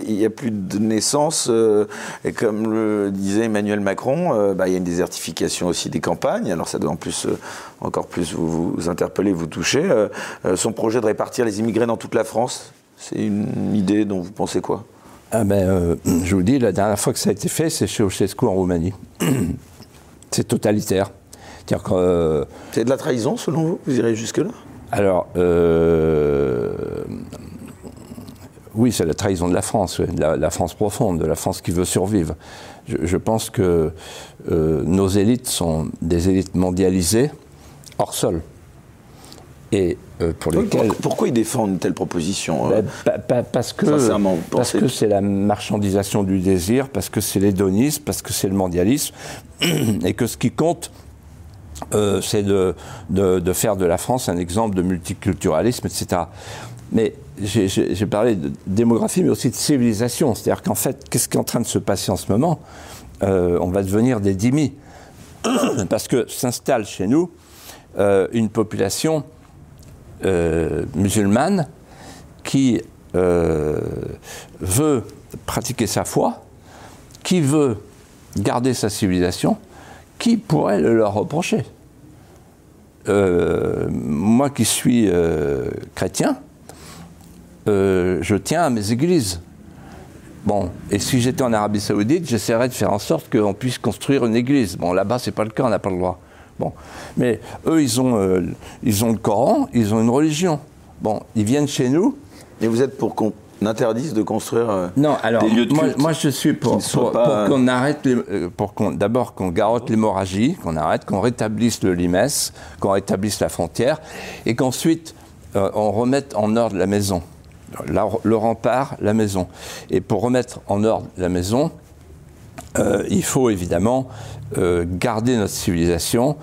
il n'y a, plus de naissance. Euh, et comme le disait Emmanuel Macron, euh, bah, il y a une désertification aussi des campagnes. Alors ça doit en plus, euh, encore plus vous, vous, interpeller, vous toucher. son projet de répartir les immigrés dans toute la France, c'est une idée dont vous pensez quoi? Ah ben, Je vous dis, la dernière fois que ça a été fait, c'est chez Ceausescu en Roumanie. c'est totalitaire. C'est de la trahison, selon vous? Vous irez jusque-là? Alors, euh, oui, c'est la trahison de la France, de la, France profonde, de la France qui veut survivre. Je, pense que euh, nos élites sont des élites mondialisées hors sol. Et euh, pour lesquelles... Pourquoi ils défendent une telle proposition ben, Parce que parce que c'est la marchandisation du désir, parce que c'est l'hédonisme, parce que c'est le mondialisme, et que ce qui compte, euh, c'est de, de, faire de la France un exemple de multiculturalisme, etc. Mais j'ai parlé de démographie, mais aussi de civilisation. C'est-à-dire qu'en fait, qu'est-ce qui est en train de se passer en ce moment euh, On va devenir des dhimmis. Parce que s'installe chez nous euh, une population musulmane qui veut pratiquer sa foi, qui veut garder sa civilisation, qui pourrait le leur reprocher euh, Moi qui suis euh, chrétien, euh, je tiens à mes églises. Bon, et si j'étais en Arabie Saoudite, j'essaierais de faire en sorte qu'on puisse construire une église. Bon, là-bas, c'est pas le cas, on n'a pas le droit. Bon, mais eux, ils ont, ils ont le Coran, ils ont une religion. Bon, ils viennent chez nous. Et vous êtes pour qu'on n'interdisent de construire euh, non, alors, des lieux de culte moi, je suis pour, pour, qu'on arrête, euh, pour qu'on, d'abord qu'on garotte l'hémorragie, qu'on arrête, qu'on rétablisse le limès, qu'on rétablisse la frontière, et qu'ensuite euh, on remette en ordre la maison. Le rempart, la maison. Et pour remettre en ordre la maison, il faut évidemment garder notre civilisation,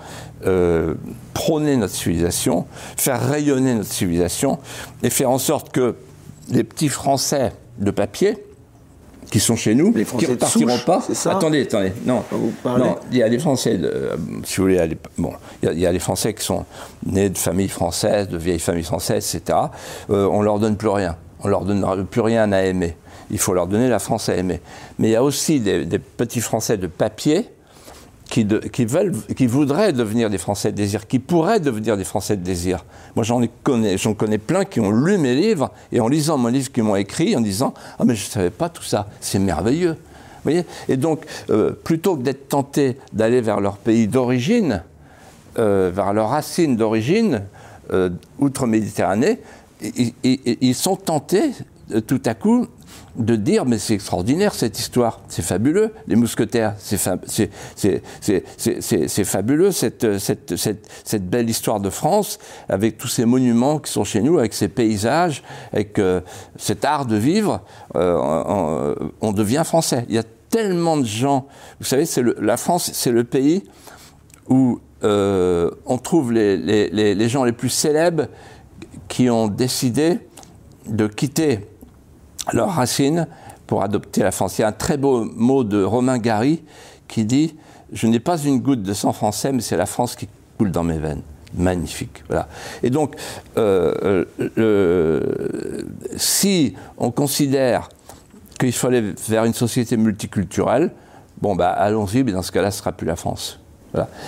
prôner notre civilisation, faire rayonner notre civilisation, et faire en sorte que les petits Français de papier qui sont chez nous, les Français qui ne repartiront pas. attendez, attendez, non, non, il y a des Français, de, euh, si vous voulez, bon, il y, a, des Français qui sont nés de familles françaises, de vieilles familles françaises, etc. Euh, on leur donne plus rien, on leur donne plus rien à aimer. Il faut leur donner la France à aimer. Mais il y a aussi des petits Français de papier qui, veulent, qui voudraient devenir des Français de désir, qui pourraient devenir des Français de désir. Moi, j'en connais, connais plein qui ont lu mes livres et en lisant mon livre, qui m'ont écrit en disant Ah, mais je ne savais pas tout ça, c'est merveilleux. Vous voyez? Et donc, euh, plutôt que d'être tentés d'aller vers leur pays d'origine, euh, vers leurs racines d'origine, euh, outre-Méditerranée, ils sont tentés tout à coup de dire mais c'est extraordinaire cette histoire, c'est fabuleux, les mousquetaires, c'est fabuleux cette, cette, cette, cette, belle histoire de France avec tous ces monuments qui sont chez nous, avec ces paysages, avec euh, cet art de vivre, euh, on, devient français. Il y a tellement de gens, vous savez, la France, c'est le pays où euh, on trouve les, les, les gens les plus célèbres qui ont décidé de quitter leurs racines pour adopter la France. Il y a un très beau mot de Romain Gary qui dit Je n'ai pas une goutte de sang français, mais c'est la France qui coule dans mes veines. Magnifique. Voilà. Et donc, euh, si on considère qu'il faut aller vers une société multiculturelle, bon, bah, allons-y, mais dans ce cas-là, ce ne sera plus la France.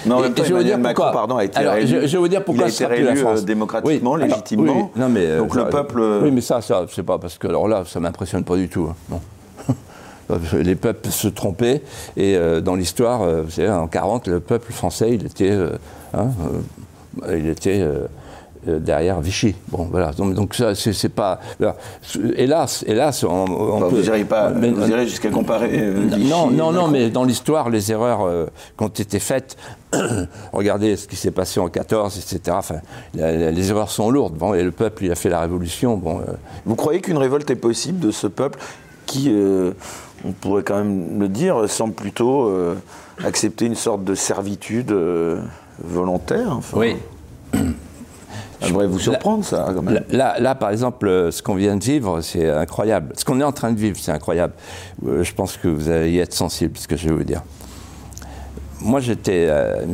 Mais en même temps, Emmanuel Macron, pardon, a été alors, Je, vais vous dire pourquoi il a été réélu la France. Euh, démocratiquement, légitimement. non, mais, Donc le peuple. Oui, mais ça, ça c'est pas parce que alors là, ça m'impressionne pas du tout. Hein, non. Les peuples se trompaient et euh, dans l'histoire, euh, vous savez, en 40, le peuple français, il était, hein, il était euh, derrière Vichy. Bon, voilà. Donc, donc ça, c'est pas. Hélas, hélas, on, on Vous n'irez pas, vous irez jusqu'à comparer. Euh, Vichy non, non, non, mais dans l'histoire, les erreurs euh, qui ont été faites. regardez ce qui s'est passé en 14, etc. Enfin, les erreurs sont lourdes. Bon, et le peuple, il a fait la révolution. Bon. Vous croyez qu'une révolte est possible de ce peuple qui, on pourrait quand même le dire, semble plutôt accepter une sorte de servitude volontaire enfin? Oui. Ça devrait vous surprendre, ça, quand même. Là, là, par exemple, euh, ce qu'on vient de vivre, c'est incroyable. Ce qu'on est en train de vivre, c'est incroyable. Euh, je pense que vous allez y être sensible, ce que je vais vous dire. Moi, j'étais euh,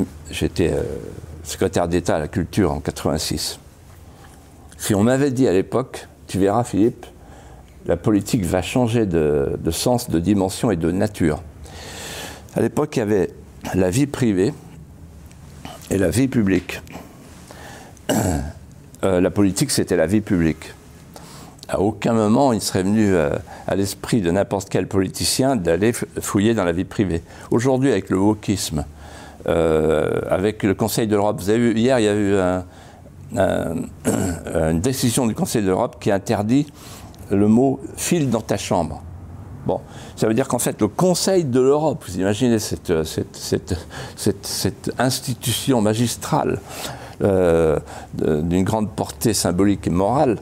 secrétaire d'État à la culture en 86. Si on m'avait dit à l'époque, tu verras, Philippe, la politique va changer de, de sens, de dimension et de nature. À l'époque, il y avait la vie privée et la vie publique. Euh, la politique, c'était la vie publique. À aucun moment, il serait venu euh, à l'esprit de n'importe quel politicien d'aller fouiller dans la vie privée. Aujourd'hui, avec le wokisme, euh, avec le Conseil de l'Europe, vous avez vu, hier, il y a eu une décision du Conseil de l'Europe qui interdit le mot file dans ta chambre. Bon, ça veut dire qu'en fait, le Conseil de l'Europe, vous imaginez cette, institution magistrale euh, d'une grande portée symbolique et morale,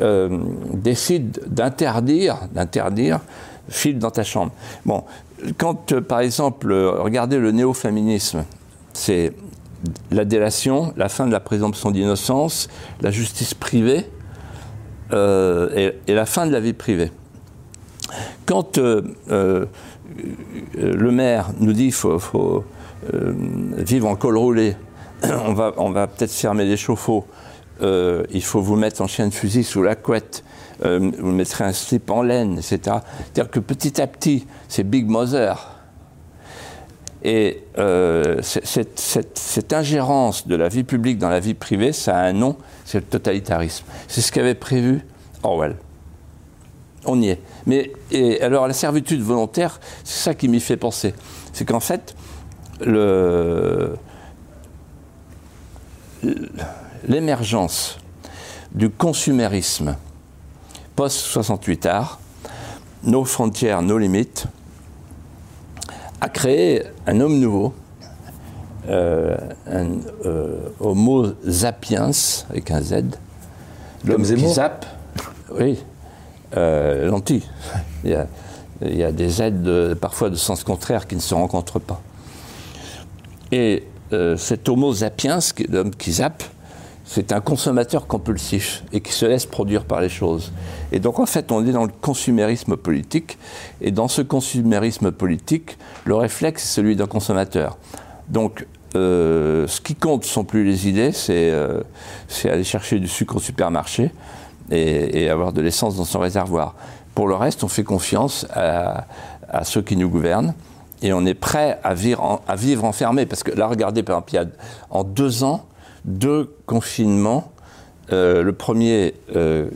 euh, décide d'interdire, d'interdire, file dans ta chambre. Bon, quand, euh, par exemple, regardez le néo-féminisme, c'est la délation, la fin de la présomption d'innocence, la justice privée et, la fin de la vie privée. Quand le maire nous dit qu'il faut, vivre en col roulé, on va, on va peut-être fermer les chauffe-eau, il faut vous mettre en chien de fusil sous la couette, vous mettrez un slip en laine, etc. C'est-à-dire que petit à petit, c'est Big Mother. Et cette, cette, ingérence de la vie publique dans la vie privée, ça a un nom, c'est le totalitarisme. C'est ce qu'avait prévu Orwell. On y est. Mais et alors la servitude volontaire, c'est ça qui m'y fait penser. C'est qu'en fait, l'émergence du consumérisme post-68 art, nos frontières, nos limites, a créé un homme nouveau, euh, un euh, Homo sapiens, avec un Z, l'homme qui zappe, oui, euh, lentilles. Il y, a, des aides parfois de sens contraire qui ne se rencontrent pas. Et euh, cet homo sapiens, l'homme qui zappe, c'est un consommateur compulsif et qui se laisse produire par les choses. Et donc en fait, on est dans le consumérisme politique, et dans ce consumérisme politique, le réflexe est celui d'un consommateur. Donc euh, ce qui compte ne sont plus les idées, c'est aller chercher du sucre au supermarché, et, avoir de l'essence dans son réservoir. Pour le reste, on fait confiance à, ceux qui nous gouvernent et on est prêt à vivre, enfermé. Parce que là, regardez, par exemple, il y a en deux ans, deux confinements. Euh, le premier, euh,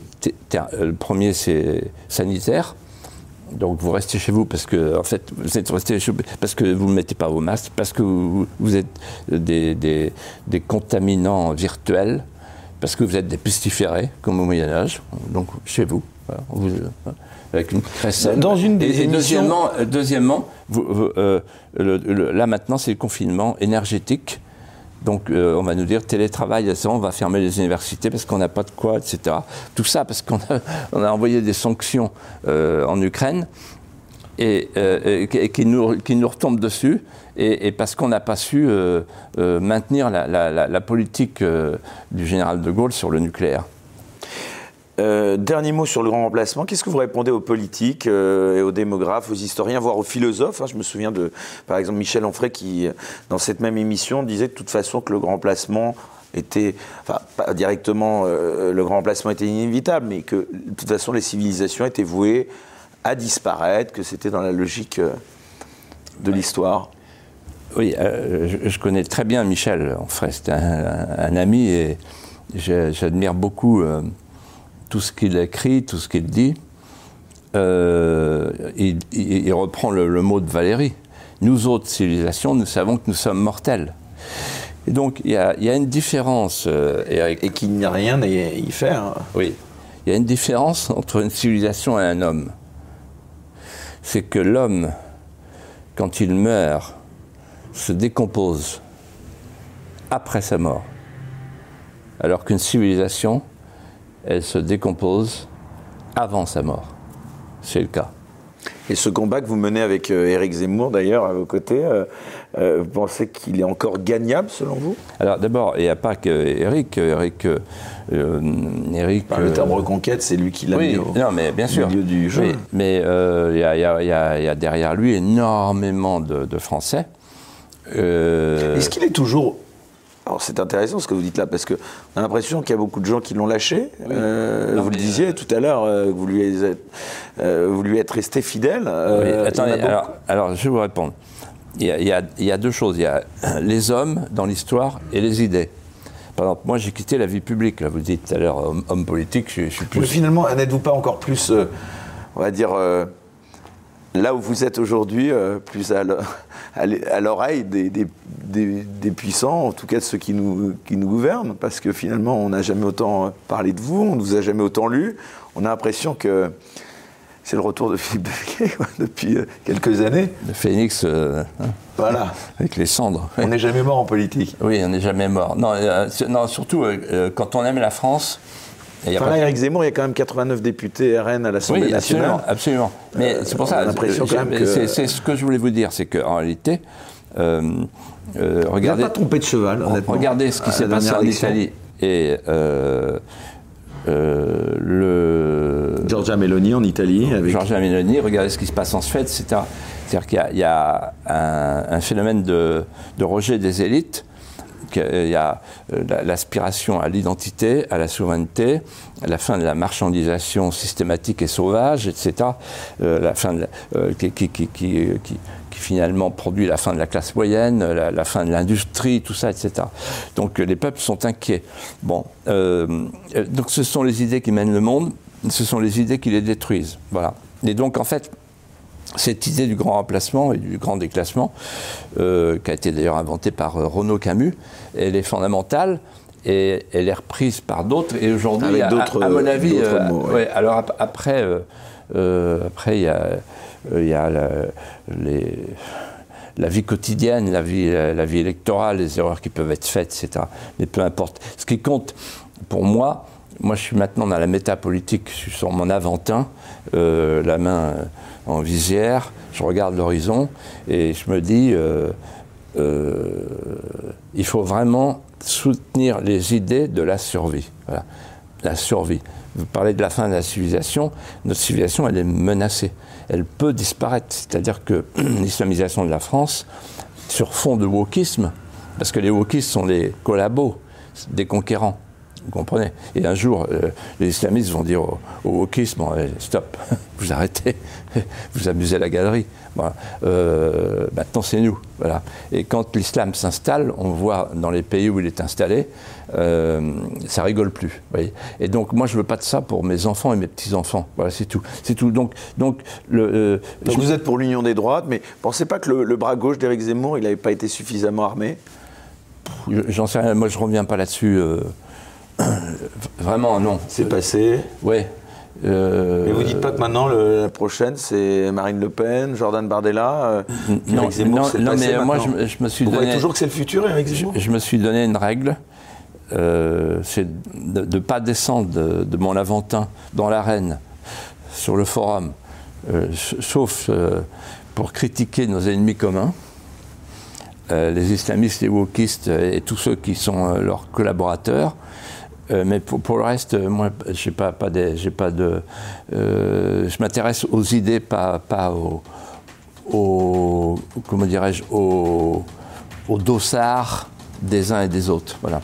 le premier c'est sanitaire. Donc vous restez chez vous parce que en fait vous êtes resté parce que vous ne mettez pas vos masques, parce que vous, êtes des, des, des, contaminants virtuels parce que vous êtes des pestiférés, comme au Moyen-Âge, donc chez vous, euh, avec une. Dans une des et, deuxièmement, euh, euh, là maintenant, c'est le confinement énergétique. Donc on va nous dire télétravail, on va fermer les universités parce qu'on n'a pas de quoi, etc. Tout ça parce qu'on a, on a envoyé des sanctions en Ukraine et, qui, nous, qui nous retombent dessus et, parce qu'on n'a pas su euh, euh, maintenir la, politique euh, du général de Gaulle sur le nucléaire. Dernier mot sur le grand remplacement. Qu'est-ce que vous répondez aux politiques et aux démographes, aux historiens, voire aux philosophes hein? Je me souviens de, par exemple, Michel Onfray qui, dans cette même émission, disait de toute façon que le grand remplacement était, enfin, pas directement, le grand remplacement était inévitable, mais que de toute façon, les civilisations étaient vouées à disparaître, que c'était dans la logique de l'histoire. Oui, euh, je, connais très bien Michel Onfray, c'est un, ami et j'admire beaucoup euh, tout ce qu'il écrit, tout ce qu'il dit. Euh, il, reprend le, mot de Valérie. Nous autres civilisations, nous savons que nous sommes mortels. Et donc il y a, une différence. et qu'il n'y a rien à y faire. Oui, il y a une différence entre une civilisation et un homme. C'est que l'homme, quand il meurt, se décompose après sa mort, alors qu'une civilisation, elle se décompose avant sa mort. C'est le cas. Et ce combat que vous menez avec euh, Éric Zemmour, d'ailleurs, à vos côtés, euh, euh, vous pensez qu'il est encore gagnable, selon vous? Alors, d'abord, il n'y a pas que Éric. Le terme reconquête, c'est lui qui l'a mis au, non, mais bien sûr. milieu du jeu. mais il y, a derrière lui énormément de Français Est-ce qu'il est toujours alors c'est intéressant ce que vous dites là, parce qu'on a l'impression qu'il y a beaucoup de gens qui l'ont lâché. Euh, vous le disiez tout à l'heure, euh, vous, lui êtes, vous lui êtes resté fidèle. attendez, alors, je vais vous répondre. Il y, a, il y, a, deux choses. Il y a les hommes dans l'histoire et les idées. Par exemple, moi j'ai quitté la vie publique. Là, vous dites tout à l'heure, homme, politique, je, suis plus. Mais finalement, n'êtes-vous pas encore plus, on va dire, là où vous êtes aujourd'hui, plus à l'oreille des, des, puissants, en tout cas de ceux qui nous, qui nous gouvernent, parce que finalement, on n'a jamais autant parlé de vous, on ne vous a jamais autant lu. On a l'impression que c'est le retour de Philippe Becquet depuis euh, quelques années. Le phénix, euh, hein, voilà. avec les cendres. On n'est jamais mort en politique. Oui, on n'est jamais mort. Non, euh, non surtout quand on aime la France. Enfin, là, Eric Zemmour, il y a quand même 89 députés RN à l'Assemblée oui, nationale. Absolument, Mais c'est pour ça. que... C'est ce que je voulais vous dire, c'est qu'en réalité. Euh, regardez, pas trompé de cheval, honnêtement. Regardez ce qui s'est passé en Italie et euh, le Giorgia Meloni en Italie. Avec... Giorgia Meloni, regardez ce qui se passe en Suède, C'est-à-dire qu'il y, a, un, phénomène de, rejet des élites. Il y a euh, l'aspiration à l'identité, à la souveraineté, la fin de la marchandisation systématique et sauvage, etc. Euh, la fin qui, finalement produit la fin de la classe moyenne, la, fin de l'industrie, tout ça, etc. Donc les peuples sont inquiets. Bon, euh, donc ce sont les idées qui mènent le monde, ce sont les idées qui les détruisent. Voilà. Et donc en fait, cette idée du grand remplacement et du grand déclassement, euh, qui a été d'ailleurs inventée par euh, Renaud Camus, elle est fondamentale et elle est reprise par d'autres. Et aujourd'hui, à, à, mon avis, alors après, après il y a euh, il y a la, vie quotidienne, la vie, la vie électorale, les erreurs qui peuvent être faites, etc. Mais peu importe. Ce qui compte pour moi, moi je suis maintenant dans la métapolitique, je suis sur mon aventin, euh, la main en visière, je regarde l'horizon et je me dis, euh, il faut vraiment soutenir les idées de la survie. La survie. Vous parlez de la fin de la civilisation, notre civilisation elle est menacée elle peut disparaître. C'est-à-dire que l'islamisation de la France, sur fond de wokisme, parce que les wokistes sont les collabos des conquérants, vous comprenez Et un jour, euh, les islamistes vont dire au, wokisme stop, vous arrêtez, vous amusez la galerie. Euh, maintenant, c'est nous. Voilà. Et quand l'islam s'installe, on voit dans les pays où il est installé, euh, ça rigole plus. et donc, moi, je veux pas de ça pour mes enfants et mes petits-enfants. Voilà, c'est tout. C'est tout. Donc, donc, le, vous êtes pour l'union des droites, mais pensez pas que le, bras gauche d'Éric Zemmour, il n'avait pas été suffisamment armé? J'en sais rien. Moi, je reviens pas là-dessus. Vraiment, non. C'est passé. Oui. Euh, mais vous dites pas que maintenant la prochaine c'est Marine Le Pen, Jordan Bardella, euh, non, Zemmour, non, mais moi je, me suis vous donné. toujours que c'est le futur, Eric Zemmour. Je, me suis donné une règle, euh, c'est de ne pas descendre de, mon Aventin dans l'arène, sur le forum, sauf pour critiquer nos ennemis communs. les islamistes, les wokistes et tous ceux qui sont leurs collaborateurs, euh, mais pour, le reste, moi, j'ai pas, pas, pas de. Euh, je m'intéresse aux idées, pas, pas au, comment dirais-je, au, au dossard des uns et des autres. Voilà.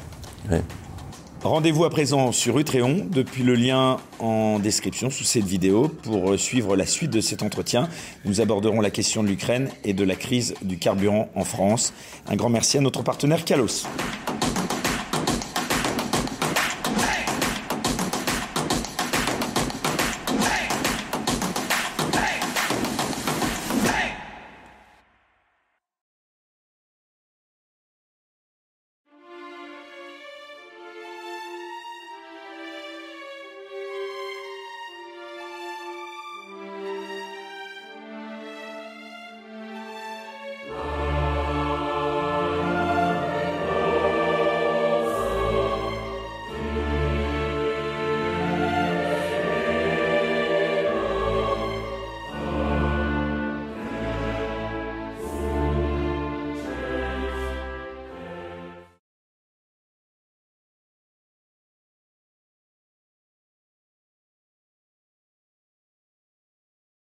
Rendez-vous à présent sur Utréon, depuis le lien en description sous cette vidéo, pour suivre la suite de cet entretien. Nous aborderons la question de l'Ukraine et de la crise du carburant en France. Un grand merci à notre partenaire Kalos.